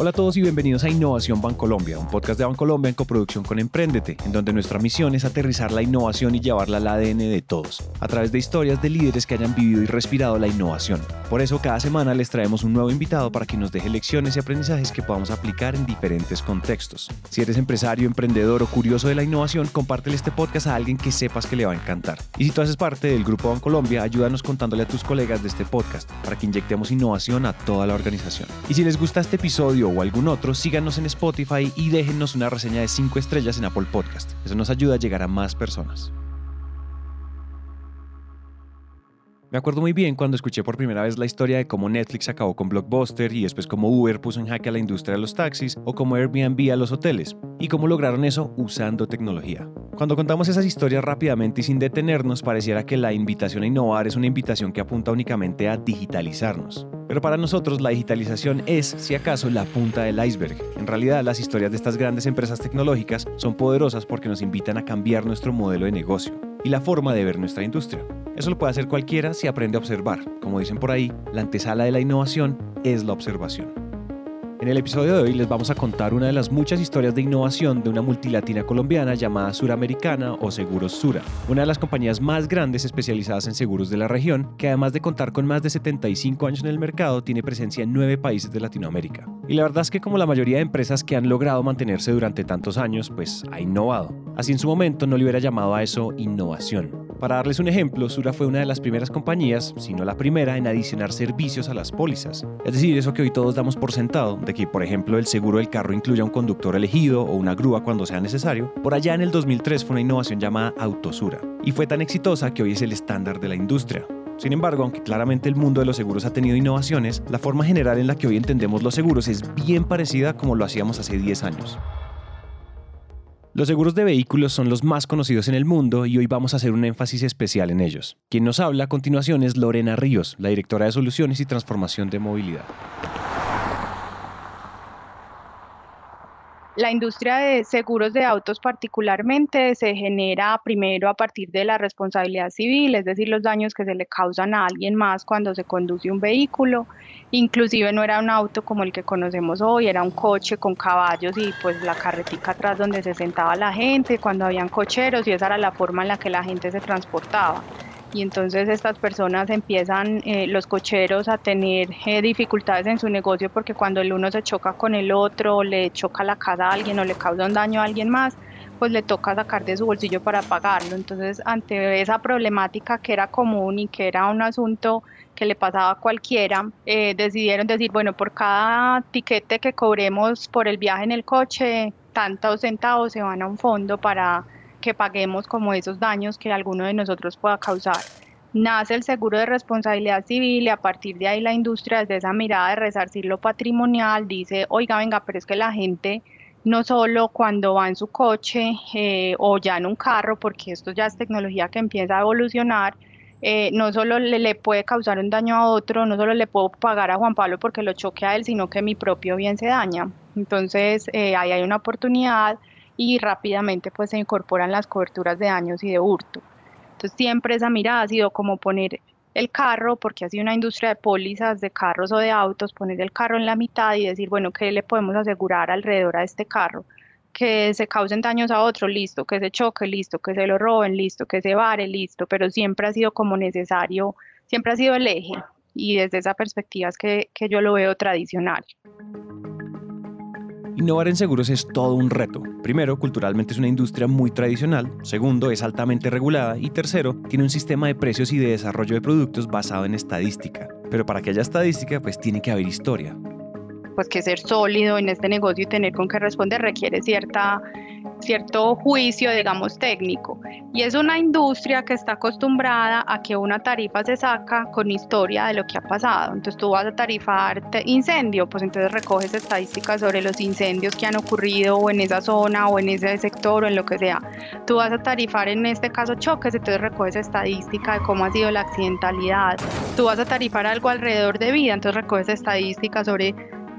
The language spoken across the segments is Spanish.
Hola a todos y bienvenidos a Innovación Bancolombia, un podcast de Bancolombia en coproducción con Emprendete, en donde nuestra misión es aterrizar la innovación y llevarla al ADN de todos, a través de historias de líderes que hayan vivido y respirado la innovación. Por eso cada semana les traemos un nuevo invitado para que nos deje lecciones y aprendizajes que podamos aplicar en diferentes contextos. Si eres empresario, emprendedor o curioso de la innovación, compártele este podcast a alguien que sepas que le va a encantar. Y si tú haces parte del Grupo Bancolombia, ayúdanos contándole a tus colegas de este podcast para que inyectemos innovación a toda la organización. Y si les gusta este episodio, o algún otro, síganos en Spotify y déjennos una reseña de 5 estrellas en Apple Podcast. Eso nos ayuda a llegar a más personas. Me acuerdo muy bien cuando escuché por primera vez la historia de cómo Netflix acabó con Blockbuster y después cómo Uber puso en jaque a la industria de los taxis o cómo Airbnb a los hoteles y cómo lograron eso usando tecnología. Cuando contamos esas historias rápidamente y sin detenernos, pareciera que la invitación a innovar es una invitación que apunta únicamente a digitalizarnos. Pero para nosotros la digitalización es, si acaso, la punta del iceberg. En realidad, las historias de estas grandes empresas tecnológicas son poderosas porque nos invitan a cambiar nuestro modelo de negocio y la forma de ver nuestra industria. Eso lo puede hacer cualquiera si aprende a observar. Como dicen por ahí, la antesala de la innovación es la observación. En el episodio de hoy les vamos a contar una de las muchas historias de innovación de una multilatina colombiana llamada Suramericana o Seguros Sura, una de las compañías más grandes especializadas en seguros de la región, que además de contar con más de 75 años en el mercado, tiene presencia en nueve países de Latinoamérica. Y la verdad es que como la mayoría de empresas que han logrado mantenerse durante tantos años, pues ha innovado. Así en su momento no le hubiera llamado a eso innovación. Para darles un ejemplo, Sura fue una de las primeras compañías, si no la primera, en adicionar servicios a las pólizas. Es decir, eso que hoy todos damos por sentado, de que, por ejemplo, el seguro del carro incluya un conductor elegido o una grúa cuando sea necesario, por allá en el 2003 fue una innovación llamada Autosura. Y fue tan exitosa que hoy es el estándar de la industria. Sin embargo, aunque claramente el mundo de los seguros ha tenido innovaciones, la forma general en la que hoy entendemos los seguros es bien parecida como lo hacíamos hace 10 años. Los seguros de vehículos son los más conocidos en el mundo y hoy vamos a hacer un énfasis especial en ellos. Quien nos habla a continuación es Lorena Ríos, la directora de Soluciones y Transformación de Movilidad. La industria de seguros de autos particularmente se genera primero a partir de la responsabilidad civil, es decir, los daños que se le causan a alguien más cuando se conduce un vehículo. Inclusive no era un auto como el que conocemos hoy, era un coche con caballos y pues la carretica atrás donde se sentaba la gente, cuando habían cocheros y esa era la forma en la que la gente se transportaba y entonces estas personas empiezan, eh, los cocheros, a tener eh, dificultades en su negocio porque cuando el uno se choca con el otro, le choca la casa a alguien o le causa un daño a alguien más, pues le toca sacar de su bolsillo para pagarlo. Entonces, ante esa problemática que era común y que era un asunto que le pasaba a cualquiera, eh, decidieron decir, bueno, por cada tiquete que cobremos por el viaje en el coche, tantos centavos se van a un fondo para que paguemos como esos daños que alguno de nosotros pueda causar. Nace el seguro de responsabilidad civil y a partir de ahí la industria desde esa mirada de resarcir lo patrimonial dice, oiga, venga, pero es que la gente no solo cuando va en su coche eh, o ya en un carro, porque esto ya es tecnología que empieza a evolucionar, eh, no solo le, puede causar un daño a otro, no solo le puedo pagar a Juan Pablo porque lo choque a él, sino que mi propio bien se daña. Entonces, eh, ahí hay una oportunidad y rápidamente pues se incorporan las coberturas de daños y de hurto. Entonces siempre esa mirada ha sido como poner el carro, porque ha sido una industria de pólizas de carros o de autos, poner el carro en la mitad y decir, bueno, ¿qué le podemos asegurar alrededor a este carro? Que se causen daños a otro, listo, que se choque, listo, que se lo roben, listo, que se vare, listo, pero siempre ha sido como necesario, siempre ha sido el eje y desde esa perspectiva es que, que yo lo veo tradicional. Innovar en seguros es todo un reto. Primero, culturalmente es una industria muy tradicional. Segundo, es altamente regulada. Y tercero, tiene un sistema de precios y de desarrollo de productos basado en estadística. Pero para que haya estadística, pues tiene que haber historia. Pues que ser sólido en este negocio y tener con qué responder requiere cierta cierto juicio, digamos, técnico. Y es una industria que está acostumbrada a que una tarifa se saca con historia de lo que ha pasado. Entonces tú vas a tarifar incendio, pues entonces recoges estadísticas sobre los incendios que han ocurrido en esa zona o en ese sector o en lo que sea. Tú vas a tarifar en este caso choques, entonces recoges estadística de cómo ha sido la accidentalidad. Tú vas a tarifar algo alrededor de vida, entonces recoges estadísticas sobre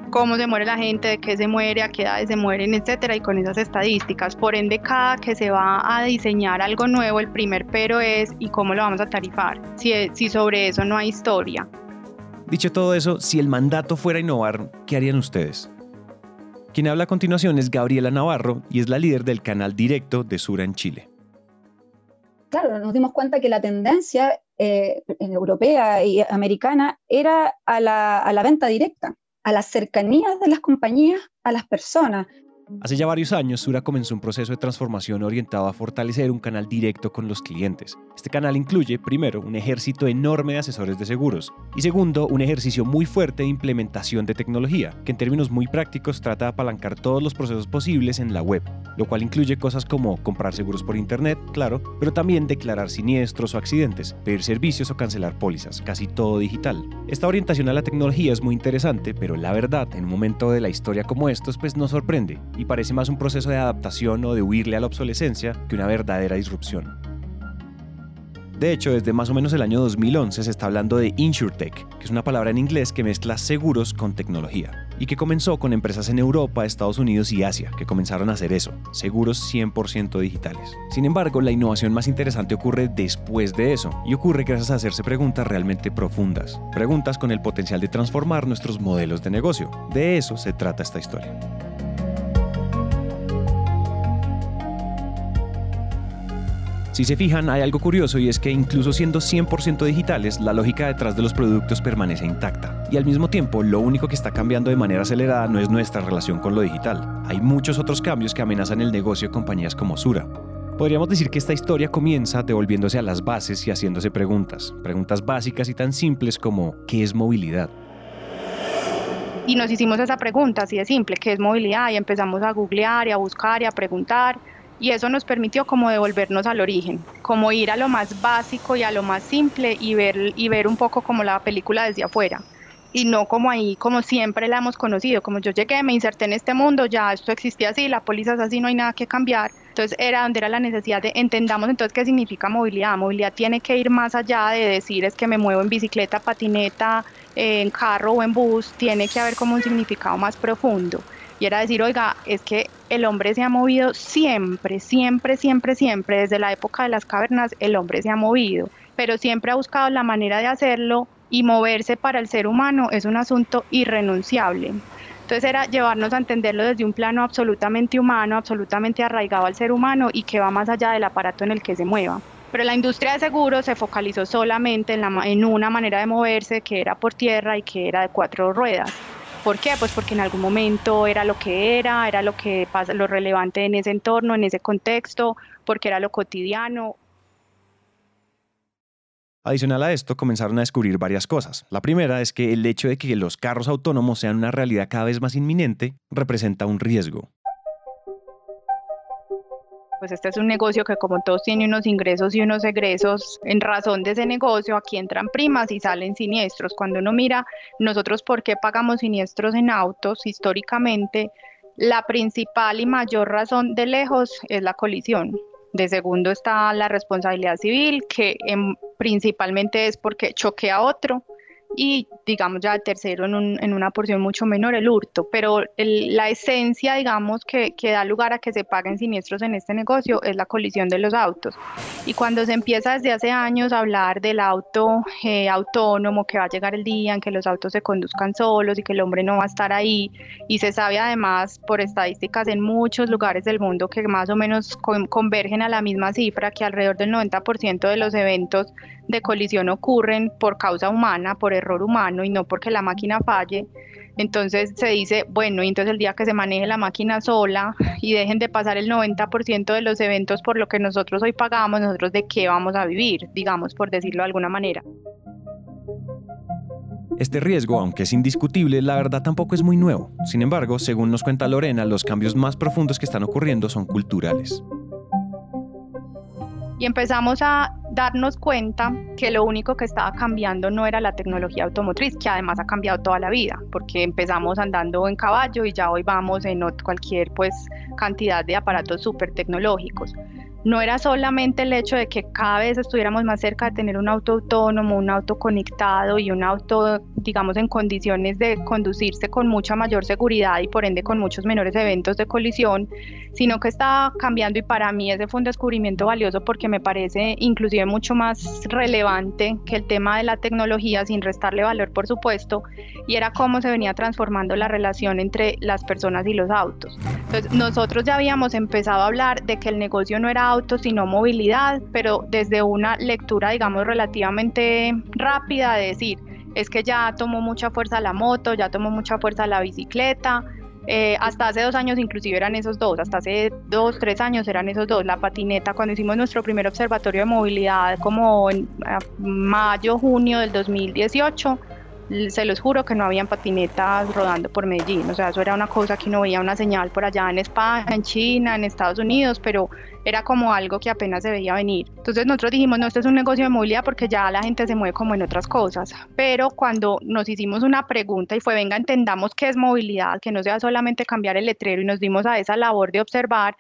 cómo se muere la gente, de qué se muere, a qué edades se mueren, etcétera, y con esas estadísticas. Por ende, cada que se va a diseñar algo nuevo, el primer pero es ¿y cómo lo vamos a tarifar? Si, si sobre eso no hay historia. Dicho todo eso, si el mandato fuera innovar, ¿qué harían ustedes? Quien habla a continuación es Gabriela Navarro y es la líder del canal directo de Sura en Chile. Claro, nos dimos cuenta que la tendencia eh, europea y americana era a la, a la venta directa, a la cercanía de las compañías a las personas. Hace ya varios años, Sura comenzó un proceso de transformación orientado a fortalecer un canal directo con los clientes. Este canal incluye, primero, un ejército enorme de asesores de seguros y segundo, un ejercicio muy fuerte de implementación de tecnología, que en términos muy prácticos trata de apalancar todos los procesos posibles en la web, lo cual incluye cosas como comprar seguros por internet, claro, pero también declarar siniestros o accidentes, pedir servicios o cancelar pólizas, casi todo digital. Esta orientación a la tecnología es muy interesante, pero la verdad, en un momento de la historia como estos, pues nos sorprende y parece más un proceso de adaptación o de huirle a la obsolescencia que una verdadera disrupción. De hecho, desde más o menos el año 2011 se está hablando de InsurTech, que es una palabra en inglés que mezcla seguros con tecnología, y que comenzó con empresas en Europa, Estados Unidos y Asia, que comenzaron a hacer eso, seguros 100% digitales. Sin embargo, la innovación más interesante ocurre después de eso, y ocurre gracias a hacerse preguntas realmente profundas, preguntas con el potencial de transformar nuestros modelos de negocio. De eso se trata esta historia. Si se fijan, hay algo curioso y es que incluso siendo 100% digitales, la lógica detrás de los productos permanece intacta. Y al mismo tiempo, lo único que está cambiando de manera acelerada no es nuestra relación con lo digital. Hay muchos otros cambios que amenazan el negocio de compañías como Sura. Podríamos decir que esta historia comienza devolviéndose a las bases y haciéndose preguntas. Preguntas básicas y tan simples como ¿qué es movilidad? Y nos hicimos esa pregunta así de simple, ¿qué es movilidad? Y empezamos a googlear y a buscar y a preguntar y eso nos permitió como devolvernos al origen, como ir a lo más básico y a lo más simple y ver, y ver un poco como la película desde afuera y no como ahí, como siempre la hemos conocido, como yo llegué, me inserté en este mundo, ya esto existía así, la póliza es así, no hay nada que cambiar. Entonces era donde era la necesidad de entendamos entonces qué significa movilidad. Movilidad tiene que ir más allá de decir es que me muevo en bicicleta, patineta, en carro o en bus, tiene que haber como un significado más profundo y era decir, oiga, es que el hombre se ha movido siempre, siempre, siempre, siempre, desde la época de las cavernas, el hombre se ha movido, pero siempre ha buscado la manera de hacerlo y moverse para el ser humano es un asunto irrenunciable. Entonces era llevarnos a entenderlo desde un plano absolutamente humano, absolutamente arraigado al ser humano y que va más allá del aparato en el que se mueva. Pero la industria de seguros se focalizó solamente en, en una manera de moverse que era por tierra y que era de cuatro ruedas. ¿Por qué? Pues porque en algún momento era lo que era, era lo que pasa, lo relevante en ese entorno, en ese contexto, porque era lo cotidiano. Adicional a esto, comenzaron a descubrir varias cosas. La primera es que el hecho de que los carros autónomos sean una realidad cada vez más inminente representa un riesgo pues este es un negocio que como todos tiene unos ingresos y unos egresos, en razón de ese negocio aquí entran primas y salen siniestros. Cuando uno mira nosotros por qué pagamos siniestros en autos históricamente, la principal y mayor razón de lejos es la colisión. De segundo está la responsabilidad civil, que principalmente es porque choque a otro y digamos ya el tercero en, un, en, una porción mucho menor el hurto, pero la esencia digamos que, que, da lugar a que se paguen siniestros en este negocio es la colisión de los autos. Y cuando se empieza desde hace años a hablar del auto eh, autónomo, que va a llegar el día en que los autos se conduzcan solos y que el hombre no va a estar ahí, y se sabe además por estadísticas en muchos lugares del mundo que más o menos convergen a la misma cifra, que alrededor del 90% de los eventos de colisión ocurren por causa humana, por error humano y no porque la máquina falle. Entonces se dice, bueno, y entonces el día que se maneje la máquina sola y dejen de pasar el 90% de los eventos por lo que nosotros hoy pagamos, nosotros de qué vamos a vivir, digamos, por decirlo de alguna manera. Este riesgo, aunque es indiscutible, la verdad tampoco es muy nuevo. Sin embargo, según nos cuenta Lorena, los cambios más profundos que están ocurriendo son culturales y empezamos a darnos cuenta que lo único que estaba cambiando no era la tecnología automotriz, que además ha cambiado toda la vida, porque empezamos andando en caballo y ya hoy vamos en cualquier pues cantidad de aparatos súper tecnológicos. No era solamente el hecho de que cada vez estuviéramos más cerca de tener un auto autónomo, un auto conectado y un auto, digamos, en condiciones de conducirse con mucha mayor seguridad y por ende con muchos menores eventos de colisión, sino que estaba cambiando y para mí ese fue un descubrimiento valioso porque me parece inclusive mucho más relevante que el tema de la tecnología sin restarle valor, por supuesto, y era cómo se venía transformando la relación entre las personas y los autos. Entonces, nosotros ya habíamos empezado a hablar de que el negocio no era autos, sino movilidad, pero desde una lectura, digamos, relativamente rápida de decir, es que ya tomó mucha fuerza la moto, ya tomó mucha fuerza la bicicleta, eh, hasta hace dos años inclusive eran esos dos, hasta hace dos, tres años eran esos dos. La patineta, cuando hicimos nuestro primer observatorio de movilidad, como en mayo, junio del 2018, se los juro que no habían patinetas rodando por Medellín, o sea, eso era una cosa que no veía una señal por allá en España, en China, en Estados Unidos, pero era como algo que apenas se veía venir. Entonces nosotros dijimos, no, esto es un negocio de movilidad porque ya la gente se mueve como en otras cosas, pero cuando nos hicimos una pregunta y fue, venga, entendamos qué es movilidad, que no sea solamente cambiar el letrero y nos dimos a esa labor de observar,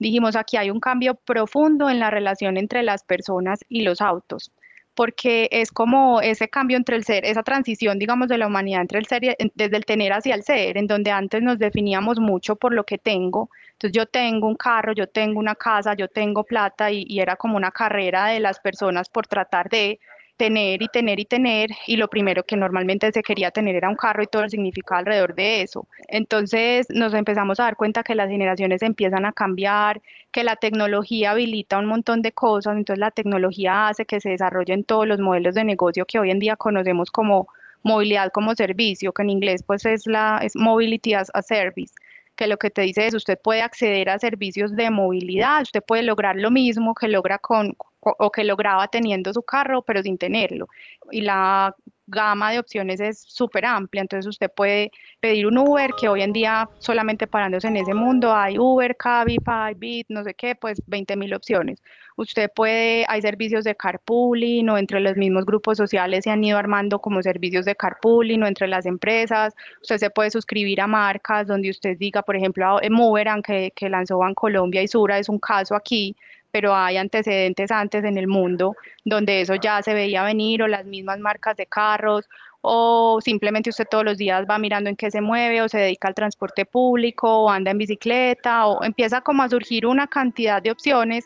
dijimos, aquí hay un cambio profundo en la relación entre las personas y los autos porque es como ese cambio entre el ser, esa transición, digamos, de la humanidad entre el ser, desde el tener hacia el ser, en donde antes nos definíamos mucho por lo que tengo. Entonces yo tengo un carro, yo tengo una casa, yo tengo plata y, y era como una carrera de las personas por tratar de tener y tener y tener, y lo primero que normalmente se quería tener era un carro y todo el significado alrededor de eso. Entonces nos empezamos a dar cuenta que las generaciones empiezan a cambiar, que la tecnología habilita un montón de cosas, entonces la tecnología hace que se desarrollen todos los modelos de negocio que hoy en día conocemos como movilidad como servicio, que en inglés pues es la es mobility as a service que lo que te dice es usted puede acceder a servicios de movilidad, usted puede lograr lo mismo que logra con o que lograba teniendo su carro, pero sin tenerlo. Y la gama de opciones es súper amplia, entonces usted puede pedir un Uber, que hoy en día solamente parándose en ese mundo hay Uber, Cabify, Bit, no sé qué, pues 20 mil opciones. Usted puede, hay servicios de carpooling o entre los mismos grupos sociales se han ido armando como servicios de carpooling o entre las empresas. Usted se puede suscribir a marcas donde usted diga, por ejemplo, Moveran que, que lanzó Colombia y Sura es un caso aquí, pero hay antecedentes antes en el mundo donde eso ya se veía venir o las mismas marcas de carros o simplemente usted todos los días va mirando en qué se mueve o se dedica al transporte público o anda en bicicleta o empieza como a surgir una cantidad de opciones.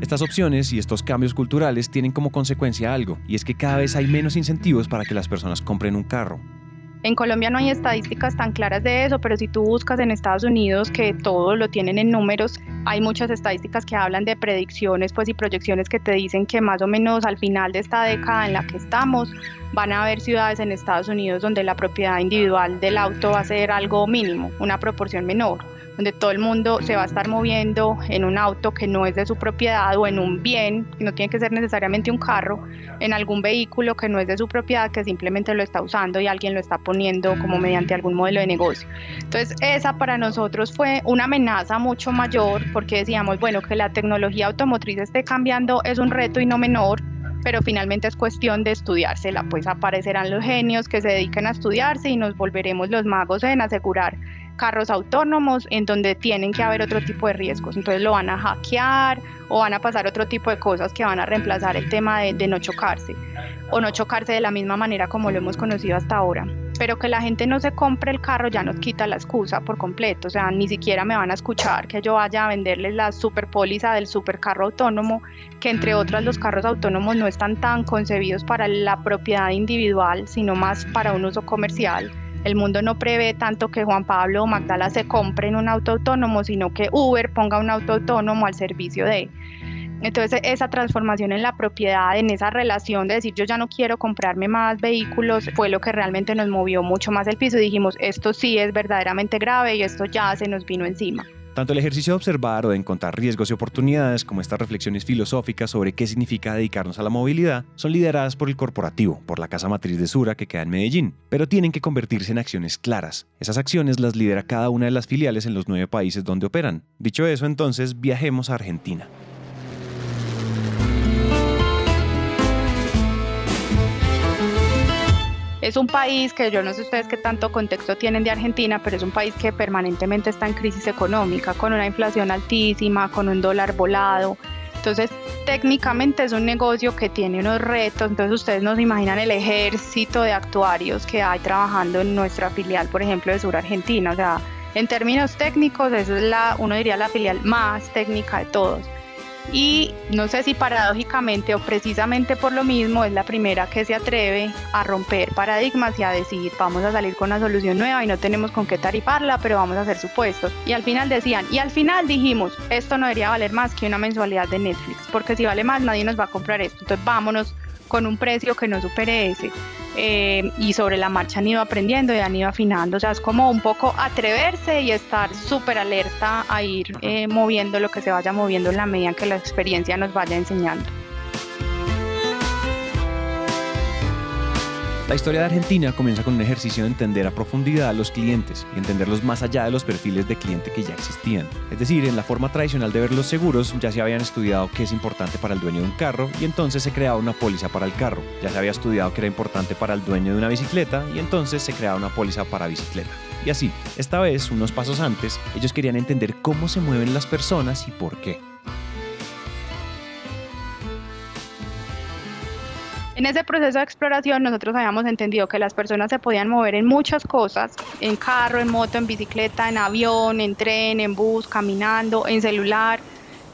Estas opciones y estos cambios culturales tienen como consecuencia algo, y es que cada vez hay menos incentivos para que las personas compren un carro. En Colombia no hay estadísticas tan claras de eso, pero si tú buscas en Estados Unidos, que todo lo tienen en números, hay muchas estadísticas que hablan de predicciones pues, y proyecciones que te dicen que más o menos al final de esta década en la que estamos, van a haber ciudades en Estados Unidos donde la propiedad individual del auto va a ser algo mínimo, una proporción menor donde todo el mundo se va a estar moviendo en un auto que no es de su propiedad o en un bien, que no tiene que ser necesariamente un carro, en algún vehículo que no es de su propiedad, que simplemente lo está usando y alguien lo está poniendo como mediante algún modelo de negocio. Entonces, esa para nosotros fue una amenaza mucho mayor porque decíamos, bueno, que la tecnología automotriz esté cambiando es un reto y no menor, pero finalmente es cuestión de estudiársela, pues aparecerán los genios que se dediquen a estudiarse y nos volveremos los magos en asegurar carros autónomos en donde tienen que haber otro tipo de riesgos. Entonces lo van a hackear o van a pasar otro tipo de cosas que van a reemplazar el tema de, no chocarse o no chocarse de la misma manera como lo hemos conocido hasta ahora. Pero que la gente no se compre el carro ya nos quita la excusa por completo. O sea, ni siquiera me van a escuchar que yo vaya a venderles la super póliza del super carro autónomo, que entre otras los carros autónomos no están tan concebidos para la propiedad individual, sino más para un uso comercial el mundo no prevé tanto que Juan Pablo o Magdala se compren un auto autónomo, sino que Uber ponga un auto autónomo al servicio de. Entonces esa transformación en la propiedad, en esa relación de decir yo ya no quiero comprarme más vehículos, fue lo que realmente nos movió mucho más el piso. Dijimos, esto sí es verdaderamente grave y esto ya se nos vino encima. Tanto el ejercicio de observar o de encontrar riesgos y oportunidades como estas reflexiones filosóficas sobre qué significa dedicarnos a la movilidad son lideradas por el corporativo, por la casa matriz de Sura que queda en Medellín, pero tienen que convertirse en acciones claras. Esas acciones las lidera cada una de las filiales en los nueve países donde operan. Dicho eso, entonces viajemos a Argentina. Es un país que yo no sé ustedes qué tanto contexto tienen de Argentina, pero es un país que permanentemente está en crisis económica, con una inflación altísima, con un dólar volado. Entonces, técnicamente es un negocio que tiene unos retos, entonces ustedes nos imaginan el ejército de actuarios que hay trabajando en nuestra filial, por ejemplo, de Sur Argentina, o sea, en términos técnicos, es la, uno diría la filial más técnica de todos y no sé si paradójicamente o precisamente por lo mismo es la primera que se atreve a romper paradigmas y a decir vamos a salir con una solución nueva y no tenemos con qué tarifarla, pero vamos a hacer supuestos. Y al final decían, y al final dijimos, esto no debería valer más que una mensualidad de Netflix, porque si vale más nadie nos va a comprar esto, entonces vámonos con un precio que no supere ese. Eh, y sobre la marcha han ido aprendiendo y han ido afinando. O sea, es como un poco atreverse y estar súper alerta a ir eh, moviendo lo que se vaya moviendo en la medida que la experiencia nos vaya enseñando. La historia de Argentina comienza con un ejercicio de entender a profundidad a los clientes y entenderlos más allá de los perfiles de cliente que ya existían. Es decir, en la forma tradicional de ver los seguros ya se habían estudiado qué es importante para el dueño de un carro y entonces se creaba una póliza para el carro. Ya se había estudiado qué era importante para el dueño de una bicicleta y entonces se creaba una póliza para bicicleta. Y así, esta vez, unos pasos antes, ellos querían entender cómo se mueven las personas y por qué. En ese proceso de exploración nosotros habíamos entendido que las personas se podían mover en muchas cosas, en carro, en moto, en bicicleta, en avión, en tren, en bus, caminando, en celular.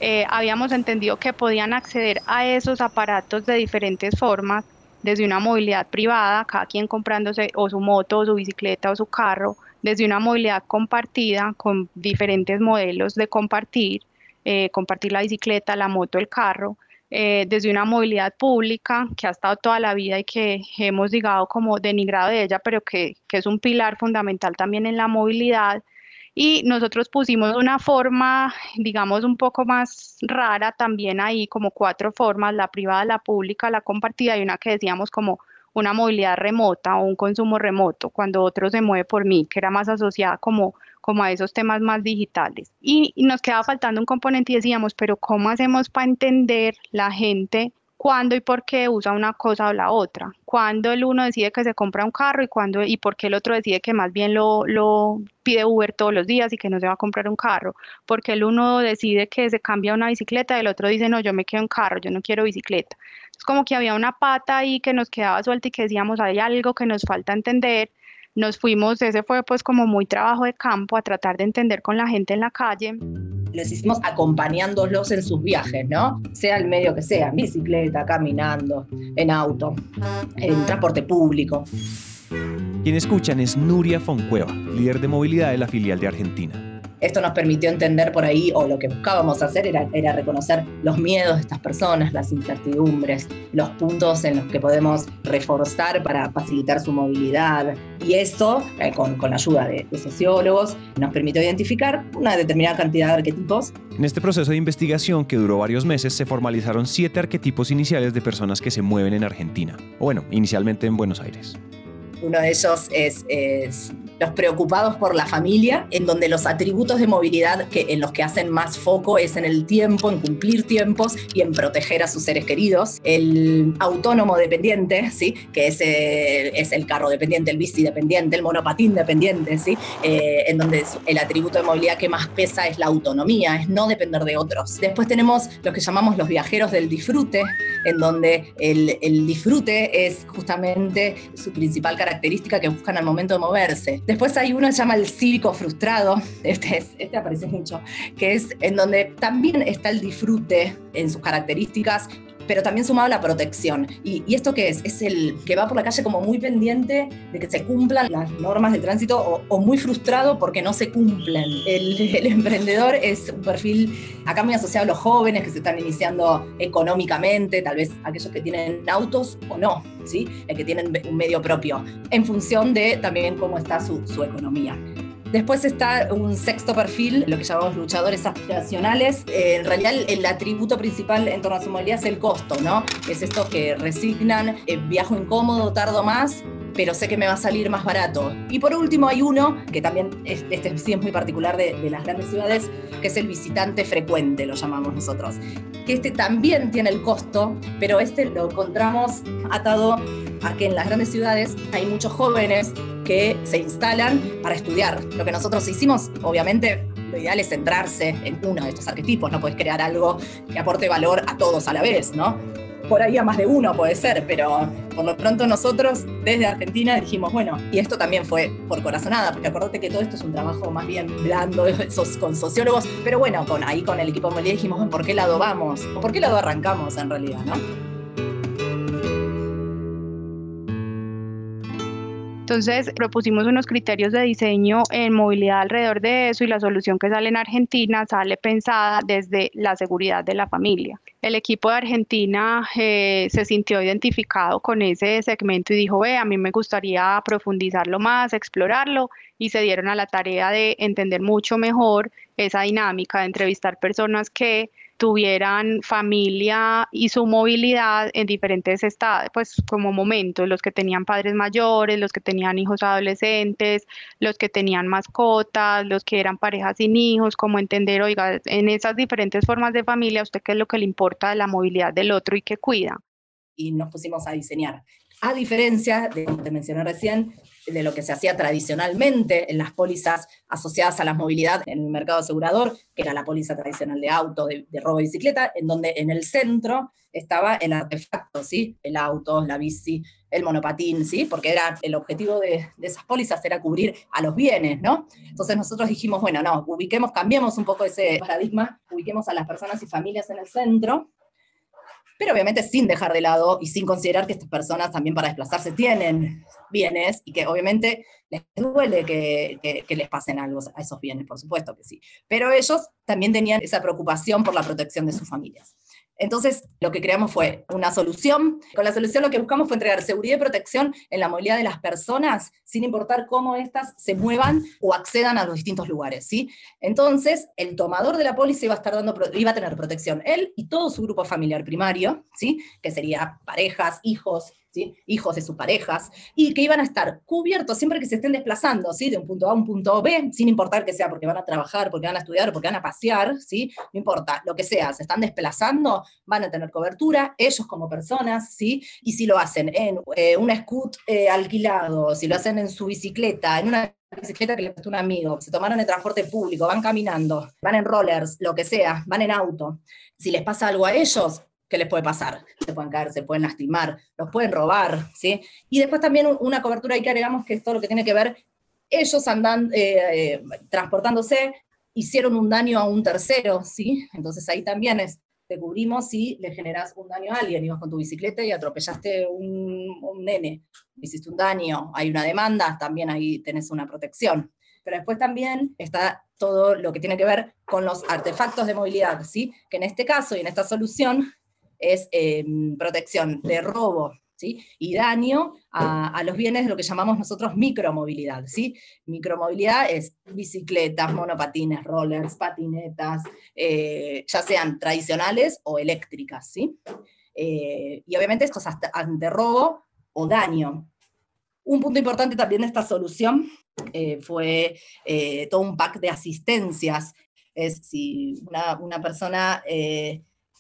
Eh, habíamos entendido que podían acceder a esos aparatos de diferentes formas, desde una movilidad privada, cada quien comprándose o su moto, o su bicicleta o su carro, desde una movilidad compartida con diferentes modelos de compartir, eh, compartir la bicicleta, la moto, el carro, eh, desde una movilidad pública que ha estado toda la vida y que hemos digado como denigrado de ella, pero que, que es un pilar fundamental también en la movilidad. Y nosotros pusimos una forma, digamos, un poco más rara también ahí, como cuatro formas, la privada, la pública, la compartida y una que decíamos como una movilidad remota o un consumo remoto, cuando otro se mueve por mí, que era más asociada como como a esos temas más digitales. Y, nos quedaba faltando un componente y decíamos, pero ¿cómo hacemos para entender la gente cuándo y por qué usa una cosa o la otra? ¿Cuándo el uno decide que se compra un carro y cuándo y por qué el otro decide que más bien lo, lo pide Uber todos los días y que no se va a comprar un carro? Porque el uno decide que se cambia una bicicleta y el otro dice, no, yo me quedo en carro, yo no quiero bicicleta. Es como que había una pata ahí que nos quedaba suelta y que decíamos, hay algo que nos falta entender nos fuimos, ese fue pues como muy trabajo de campo a tratar de entender con la gente en la calle. Les hicimos acompañándolos en sus viajes, ¿no? Sea el medio que sea, en bicicleta, caminando, en auto, en transporte público. Quien escuchan es Nuria Foncueva, líder de movilidad de la filial de Argentina. Esto nos permitió entender por ahí, o lo que buscábamos hacer era, era reconocer los miedos de estas personas, las incertidumbres, los puntos en los que podemos reforzar para facilitar su movilidad. Y eso, eh, con, con, la ayuda de, de sociólogos, nos permitió identificar una determinada cantidad de arquetipos. En este proceso de investigación, que duró varios meses, se formalizaron siete arquetipos iniciales de personas que se mueven en Argentina, o bueno, inicialmente en Buenos Aires. Uno de ellos es, es los preocupados por la familia, en donde los atributos de movilidad que, en los que hacen más foco es en el tiempo, en cumplir tiempos y en proteger a sus seres queridos. El autónomo dependiente, ¿sí? que es, es el carro dependiente, el bici dependiente, el monopatín dependiente, ¿sí? Eh, en donde el atributo de movilidad que más pesa es la autonomía, es no depender de otros. Después tenemos lo que llamamos los viajeros del disfrute, en donde el, el disfrute es justamente su principal característica que buscan al momento de moverse. Después hay uno que se llama el cívico frustrado, este, este aparece mucho, que es en donde también está el disfrute en sus características pero también sumado a la protección. ¿Y, esto qué es? Es el que va por la calle como muy pendiente de que se cumplan las normas de tránsito o, muy frustrado porque no se cumplen. El, el, emprendedor es un perfil acá muy asociado a los jóvenes que se están iniciando económicamente, tal vez aquellos que tienen autos o no, ¿sí? El que tienen un medio propio, en función de también cómo está su, su economía. Después está un sexto perfil, lo que llamamos luchadores aspiracionales. Eh, en realidad el, atributo principal en torno a su movilidad es el costo, ¿no? Es esto que resignan, eh, viajo incómodo, tardo más, pero sé que me va a salir más barato. Y por último hay uno, que también este sí es muy particular de, de, las grandes ciudades, que es el visitante frecuente, lo llamamos nosotros. Que este también tiene el costo, pero este lo encontramos atado a que en las grandes ciudades hay muchos jóvenes que se instalan para estudiar. Lo que nosotros hicimos, obviamente, lo ideal es centrarse en uno de estos arquetipos, no puedes crear algo que aporte valor a todos a la vez, ¿no? Por ahí a más de uno puede ser, pero por lo pronto nosotros desde Argentina dijimos, bueno, y esto también fue por corazonada, porque acordate que todo esto es un trabajo más bien blando con sociólogos, pero bueno, con, ahí con el equipo Molía dijimos, bueno, ¿por qué lado vamos? ¿Por qué lado arrancamos en realidad, no? Entonces propusimos unos criterios de diseño en movilidad alrededor de eso y la solución que sale en Argentina sale pensada desde la seguridad de la familia. El equipo de Argentina eh, se sintió identificado con ese segmento y dijo, ve, a mí me gustaría profundizarlo más, explorarlo y se dieron a la tarea de entender mucho mejor esa dinámica de entrevistar personas que tuvieran familia y su movilidad en diferentes estados, pues como momentos, los que tenían padres mayores, los que tenían hijos adolescentes, los que tenían mascotas, los que eran parejas sin hijos, como entender, oiga, en esas diferentes formas de familia, usted qué es lo que le importa de la movilidad del otro y qué cuida. Y nos pusimos a diseñar. A diferencia de, como te mencioné recién, de lo que se hacía tradicionalmente en las pólizas asociadas a la movilidad en el mercado asegurador, que era la póliza tradicional de auto, de, robo de bicicleta, en donde en el centro estaba el artefacto, ¿sí? el auto, la bici, el monopatín, ¿sí? porque era el objetivo de, de, esas pólizas era cubrir a los bienes, ¿no? Entonces nosotros dijimos, bueno, no, ubiquemos, cambiemos un poco ese paradigma, ubiquemos a las personas y familias en el centro, pero obviamente sin dejar de lado y sin considerar que estas personas también para desplazarse tienen bienes y que obviamente les duele que, les pasen algo a esos bienes, por supuesto que sí. Pero ellos también tenían esa preocupación por la protección de sus familias. Entonces, lo que creamos fue una solución. Con la solución lo que buscamos fue entregar seguridad y protección en la movilidad de las personas, sin importar cómo éstas se muevan o accedan a los distintos lugares. ¿sí? Entonces, el tomador de la póliza iba a, estar dando, iba a tener protección, él y todo su grupo familiar primario, ¿sí? que sería parejas, hijos, hijos de sus parejas, y que iban a estar cubiertos siempre que se estén desplazando, de un punto A a un punto B, sin importar que sea porque van a trabajar, porque van a estudiar, porque van a pasear, no importa, lo que sea, se están desplazando, van a tener cobertura, ellos como personas, ¿sí? y si lo hacen en eh, un scoot eh, alquilado, si lo hacen en su bicicleta, en una bicicleta que le prestó un amigo, se tomaron el transporte público, van caminando, van en rollers, lo que sea, van en auto. Si les pasa algo a ellos, ¿qué les puede pasar? Se pueden caer, se pueden lastimar, los pueden robar, ¿sí? Y después también una cobertura ahí que agregamos que es todo lo que tiene que ver, ellos andan eh, eh, transportándose, hicieron un daño a un tercero, ¿sí? Entonces ahí también es, te cubrimos si le generas un daño a alguien, ibas con tu bicicleta y atropellaste un, un nene, hiciste un daño, hay una demanda, también ahí tenés una protección. Pero después también está todo lo que tiene que ver con los artefactos de movilidad, ¿sí? Que en este caso y en esta solución es em, protección de robo ¿sí? y daño a, los bienes de lo que llamamos nosotros micromovilidad. ¿sí? Micromovilidad es bicicletas, monopatines, rollers, patinetas, eh, ya sean tradicionales o eléctricas. ¿sí? Eh, y obviamente es ante robo o daño. Un punto importante también de esta solución eh, fue todo un pack de asistencias. Es si una, una persona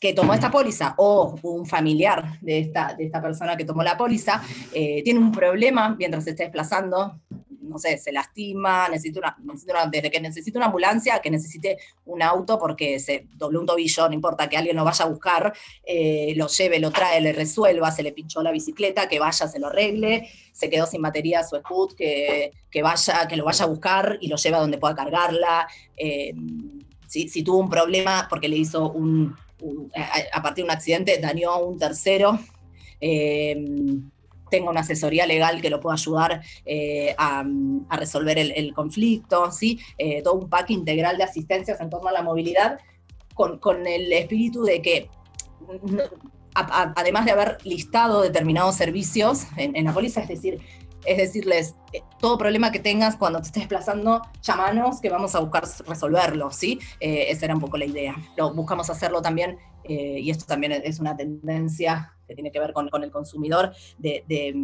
que tomó esta póliza o un familiar de esta, de esta persona que tomó la póliza eh, tiene un problema mientras se está desplazando, no sé, se lastima, necesita una, desde que necesita una ambulancia, que necesite un auto porque se dobló un tobillo, no importa que alguien lo vaya a buscar, eh, lo lleve, lo trae, le resuelva, se le pinchó la bicicleta, que vaya, se lo arregle, se quedó sin batería su scoot, que, que, vaya, que lo vaya a buscar y lo lleve a donde pueda cargarla. Eh, si, si, tuvo un problema porque le hizo un, a, partir de un accidente dañó a un tercero. Eh, tengo una asesoría legal que lo pueda ayudar eh, a, resolver el, conflicto, ¿sí? Eh, todo un pack integral de asistencias en torno a la movilidad, con, el espíritu de que, además de haber listado determinados servicios en, en la póliza, es decir, es decirles, eh, todo problema que tengas cuando te estés desplazando, llámanos que vamos a buscar resolverlo, ¿sí? Eh, esa era un poco la idea. Lo, buscamos hacerlo también, eh, y esto también es una tendencia que tiene que ver con, el consumidor, de, de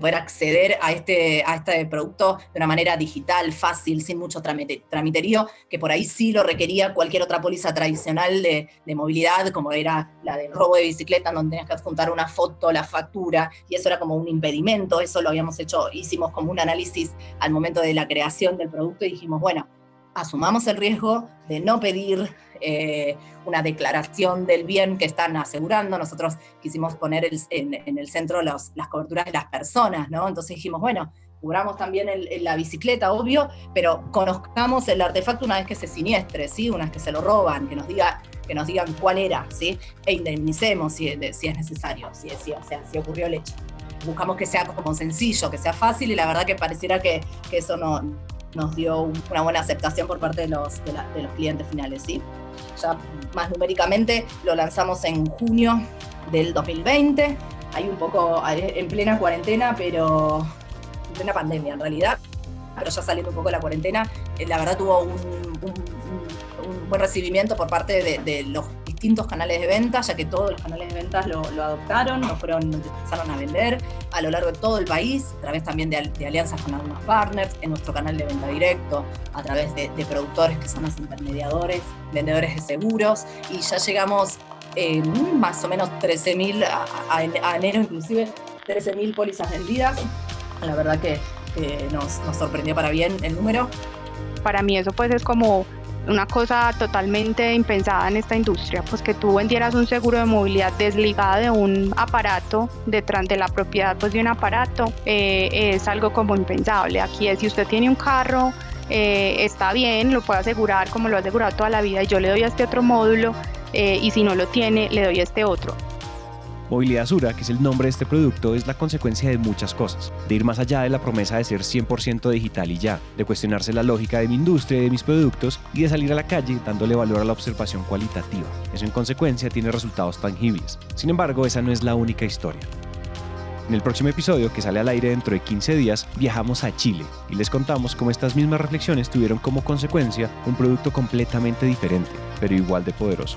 poder acceder a este, a este producto de una manera digital, fácil, sin mucho tramiterío, que por ahí sí lo requería cualquier otra póliza tradicional de, movilidad, como era la del robo de bicicleta, donde tenías que adjuntar una foto, la factura, y eso era como un impedimento, eso lo habíamos hecho, hicimos como un análisis al momento de la creación del producto y dijimos, bueno, asumamos el riesgo de no pedir eh, una declaración del bien que están asegurando. Nosotros quisimos poner en, el centro las coberturas de las personas, ¿no? Entonces dijimos, bueno, cubramos también la bicicleta, obvio, pero conozcamos el artefacto una vez que se siniestre, ¿sí? Una vez que se lo roban, que nos diga que nos digan cuál era, ¿sí? E indemnicemos si, si es necesario, si, si, o sea, si ocurrió el hecho. Buscamos que sea como sencillo, que sea fácil y la verdad que pareciera que, que eso no, nos dio una buena aceptación por parte de los, de, los clientes finales. ¿sí? Ya más numéricamente lo lanzamos en junio del 2020, hay un poco en plena cuarentena, pero en plena pandemia en realidad, pero ya saliendo un poco de la cuarentena, eh, la verdad tuvo un, buen recibimiento por parte de, de los distintos canales de venta, ya que todos los canales de ventas lo, adoptaron, lo fueron, empezaron a vender a lo largo de todo el país, a través también de, alianzas con algunos partners, en nuestro canal de venta directo, a través de, productores que son los intermediadores, vendedores de seguros, y ya llegamos en más o menos 13.000, a, enero inclusive, 13.000 pólizas vendidas. La verdad que nos, nos sorprendió para bien el número. Para mí eso pues es como una cosa totalmente impensada en esta industria, pues que tú vendieras un seguro de movilidad desligado de un aparato, detrás de la propiedad pues de un aparato, eh, es algo como impensable. Aquí es si usted tiene un carro, eh, está bien, lo puede asegurar como lo ha asegurado toda la vida y yo le doy a este otro módulo eh, y si no lo tiene, le doy a este otro. Movilidad Sura, que es el nombre de este producto, es la consecuencia de muchas cosas, de ir más allá de la promesa de ser 100% digital y ya, de cuestionarse la lógica de mi industria y de mis productos y de salir a la calle dándole valor a la observación cualitativa. Eso en consecuencia tiene resultados tangibles. Sin embargo, esa no es la única historia. En el próximo episodio, que sale al aire dentro de 15 días, viajamos a Chile y les contamos cómo estas mismas reflexiones tuvieron como consecuencia un producto completamente diferente, pero igual de poderoso.